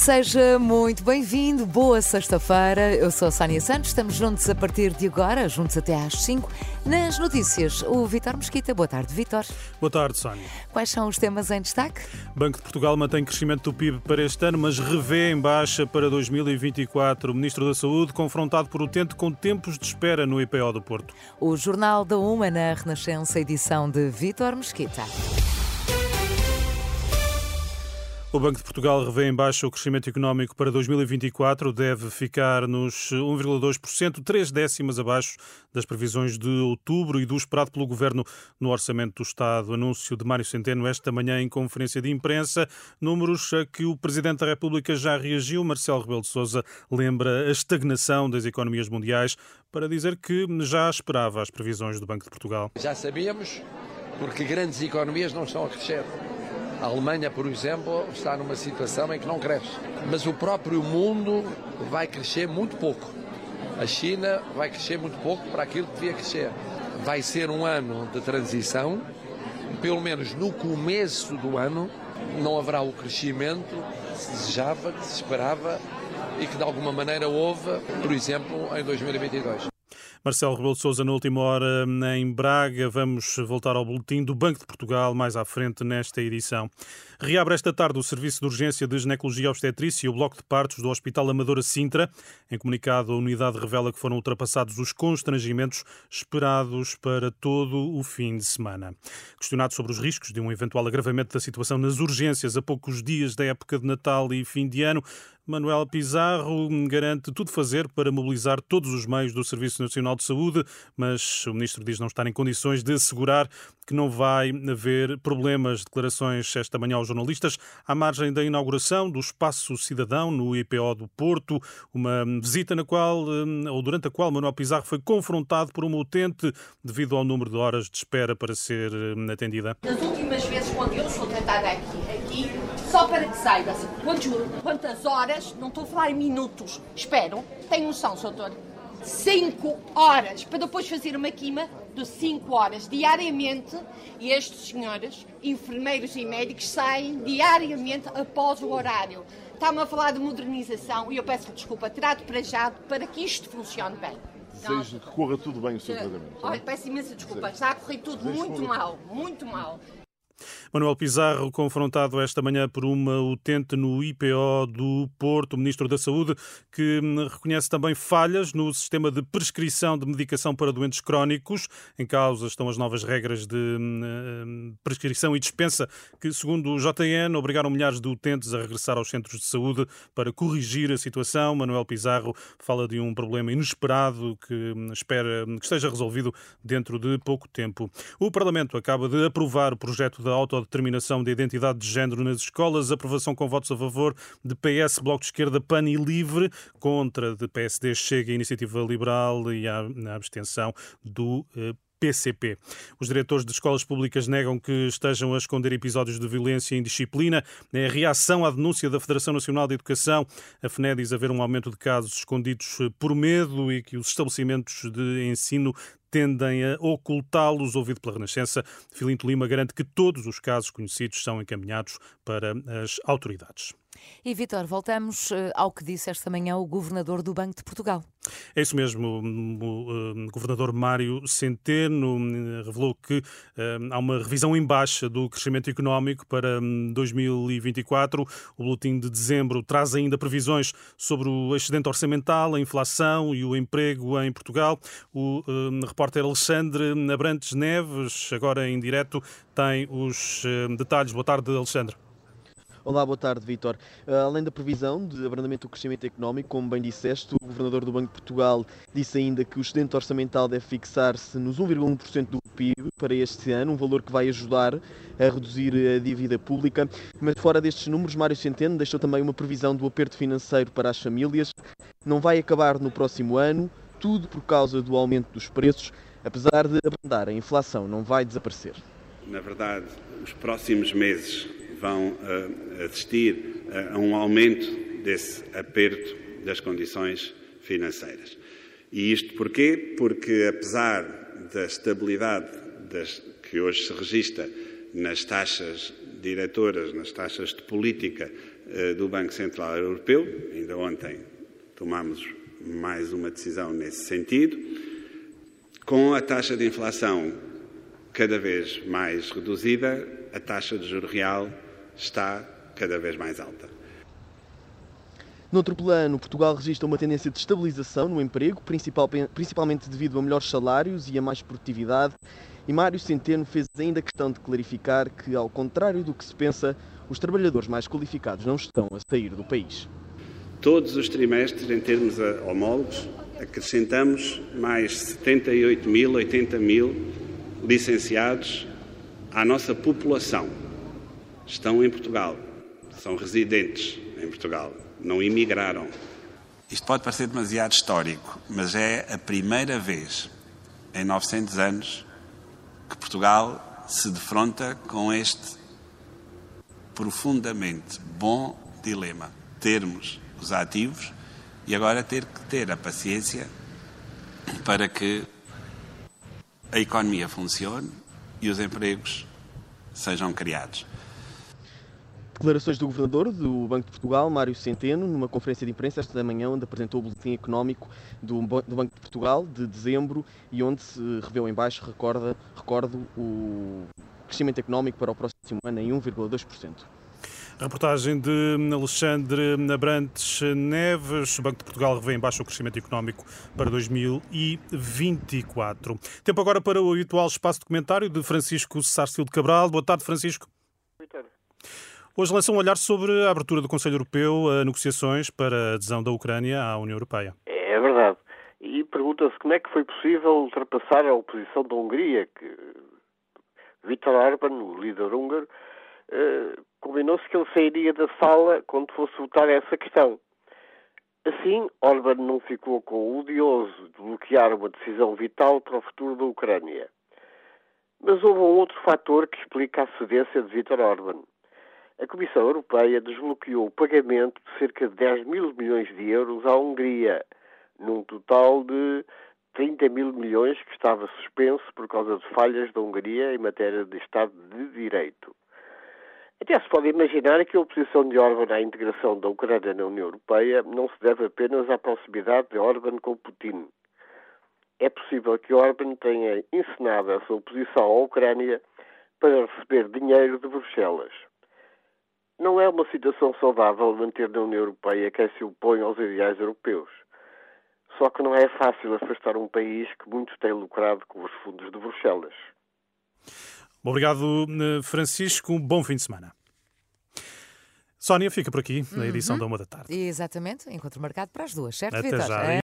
Seja muito bem-vindo, boa sexta-feira. Eu sou a Sónia Santos, estamos juntos a partir de agora, juntos até às 5. Nas notícias, o Vitor Mesquita. Boa tarde, Vitor. Boa tarde, Sónia. Quais são os temas em destaque? Banco de Portugal mantém crescimento do PIB para este ano, mas revê em baixa para 2024. O Ministro da Saúde confrontado por utente com tempos de espera no IPO do Porto. O Jornal da Uma na Renascença, edição de Vitor Mesquita. O Banco de Portugal revê em baixa o crescimento económico para 2024, deve ficar nos 1,2%, três décimas abaixo das previsões de outubro e do esperado pelo Governo no Orçamento do Estado. Anúncio de Mário Centeno esta manhã em conferência de imprensa, números a que o Presidente da República já reagiu. Marcelo Rebelo de Sousa lembra a estagnação das economias mundiais para dizer que já esperava as previsões do Banco de Portugal. Já sabíamos, porque grandes economias não estão a crescer. A Alemanha, por exemplo, está numa situação em que não cresce. Mas o próprio mundo vai crescer muito pouco. A China vai crescer muito pouco para aquilo que devia crescer. Vai ser um ano de transição. Pelo menos no começo do ano, não haverá o crescimento que se desejava, que se esperava e que de alguma maneira houve, por exemplo, em 2022. Marcelo Rebelo de Sousa na última hora em Braga. Vamos voltar ao boletim do Banco de Portugal mais à frente nesta edição. Reabre esta tarde o Serviço de Urgência de Ginecologia Obstetrícia e o Bloco de Partos do Hospital Amadora Sintra. Em comunicado, a unidade revela que foram ultrapassados os constrangimentos esperados para todo o fim de semana. Questionado sobre os riscos de um eventual agravamento da situação nas urgências a poucos dias da época de Natal e fim de ano, Manuel Pizarro garante tudo fazer para mobilizar todos os meios do Serviço Nacional de Saúde, mas o ministro diz não estar em condições de assegurar que não vai haver problemas. Declarações esta manhã aos jornalistas à margem da inauguração do Espaço Cidadão no IPO do Porto, uma visita na qual, ou durante a qual, Manuel Pizarro foi confrontado por uma utente devido ao número de horas de espera para ser atendida. Nas últimas vezes, quando eu sou tratada aqui, aqui só para que saiba quantos, quantas horas, não estou a falar em minutos, espero, tem noção, doutor? 5 horas para depois fazer uma quima de 5 horas diariamente e estes senhores, enfermeiros e médicos, saem diariamente após o horário. Está-me a falar de modernização e eu peço desculpa, trato para já para que isto funcione bem. Seja que corra tudo bem o seu tratamento. Olha, peço imensa desculpa, está a correr tudo muito mal, muito mal. Manuel Pizarro, confrontado esta manhã por uma utente no IPO do Porto, o Ministro da Saúde, que hum, reconhece também falhas no sistema de prescrição de medicação para doentes crónicos. Em causa estão as novas regras de hum, hum, prescrição e dispensa que, segundo o JN, obrigaram milhares de utentes a regressar aos centros de saúde para corrigir a situação. Manuel Pizarro fala de um problema inesperado que espera que esteja resolvido dentro de pouco tempo. O Parlamento acaba de aprovar o projeto da autodeterminação de identidade de género nas escolas, aprovação com votos a favor de PS, Bloco de Esquerda, PAN e Livre, contra de PSD, Chega, Iniciativa Liberal e a, abstenção do eh, PCP. Os diretores de escolas públicas negam que estejam a esconder episódios de violência e indisciplina. É a reação à denúncia da Federação Nacional de Educação. A FNE diz haver um aumento de casos escondidos por medo e que os estabelecimentos de ensino tendem a ocultá-los. Ouvido pela Renascença, Filinto Lima garante que todos os casos conhecidos são encaminhados para as autoridades. E, Vitor, voltamos eh, ao que disse esta manhã o governador do Banco de Portugal. É isso mesmo. O, governador Mário Centeno eh, revelou que há uma revisão em baixa do crescimento económico para 2024. Hum, o boletim de dezembro traz ainda previsões sobre o excedente orçamental, a inflação e o emprego em Portugal. O repórter Alexandre Abrantes Neves, agora em direto, tem os uh, detalhes. Boa tarde, Alexandre. Olá, boa tarde, Vítor. Uh, além da previsão de abrandamento do crescimento económico, como bem disseste, o Governador do Banco de Portugal disse ainda que o excedente orçamental deve fixar-se nos 1,1% do PIB para este ano, um valor que vai ajudar a reduzir a dívida pública. Mas fora destes números, Mário Centeno deixou também uma previsão do aperto financeiro para as famílias. Não vai acabar no próximo ano, tudo por causa do aumento dos preços. Apesar de abrandar, a inflação não vai desaparecer. Na verdade, os próximos meses vão uh, assistir uh, a um aumento desse aperto das condições financeiras. E isto porquê? Porque, apesar da estabilidade das, que hoje se registra nas taxas diretoras, nas taxas de política eh, do Banco Central Europeu, ainda ontem tomámos mais uma decisão nesse sentido, com a taxa de inflação cada vez mais reduzida, a taxa de juro real está cada vez mais alta. Noutro plano, Portugal registra uma tendência de estabilização no emprego, principalmente devido a melhores salários e a mais produtividade. E Mário Centeno fez ainda questão de clarificar que, ao contrário do que se pensa, os trabalhadores mais qualificados não estão a sair do país. Todos os trimestres, em termos homólogos, acrescentamos mais 78 mil, 80 mil licenciados à nossa população. Estão em Portugal, são residentes em Portugal não imigraram. Isto pode parecer demasiado histórico, mas é a primeira vez em 900 anos que Portugal se defronta com este profundamente bom dilema: termos os ativos e agora ter que ter a paciência para que a economia funcione e os empregos sejam criados. Declarações do Governador do Banco de Portugal, Mário Centeno, numa conferência de imprensa esta manhã, onde apresentou o Boletim Económico do Banco de Portugal de dezembro e onde se reveu em baixo, recorda, recordo, o crescimento económico para o próximo ano em 1,2%. Reportagem de Alexandre Abrantes Neves. O Banco de Portugal revê em baixo o crescimento económico para 2024. Tempo agora para o habitual espaço documentário de Francisco Sárcio de Cabral. Boa tarde, Francisco. Hoje lança um olhar sobre a abertura do Conselho Europeu a negociações para a adesão da Ucrânia à União Europeia. É verdade. E pergunta-se como é que foi possível ultrapassar a oposição da Hungria, que Viktor Orban, o líder húngaro, eh, combinou-se que ele sairia da sala quando fosse votar essa questão. Assim, Orban não ficou com o odioso de bloquear uma decisão vital para o futuro da Ucrânia. Mas houve um outro fator que explica a cedência de Viktor Orban a Comissão Europeia desbloqueou o pagamento de cerca de 10 mil milhões de euros à Hungria, num total de 30 mil milhões que estava suspenso por causa de falhas da Hungria em matéria de Estado de Direito. Até se pode imaginar que a oposição de Orban à integração da Ucrânia na União Europeia não se deve apenas à proximidade de Orban com Putin. É possível que Orban tenha encenado essa oposição à Ucrânia para receber dinheiro de Bruxelas. Não é uma situação saudável manter na União Europeia quem se opõe aos ideais europeus. Só que não é fácil afastar um país que muito tem lucrado com os fundos de Bruxelas. Obrigado, eh, Francisco. Um bom fim de semana. Sónia fica por aqui na edição uhum. da uma da tarde. Exatamente, encontro marcado para as duas, certo, Até Vitor? Já.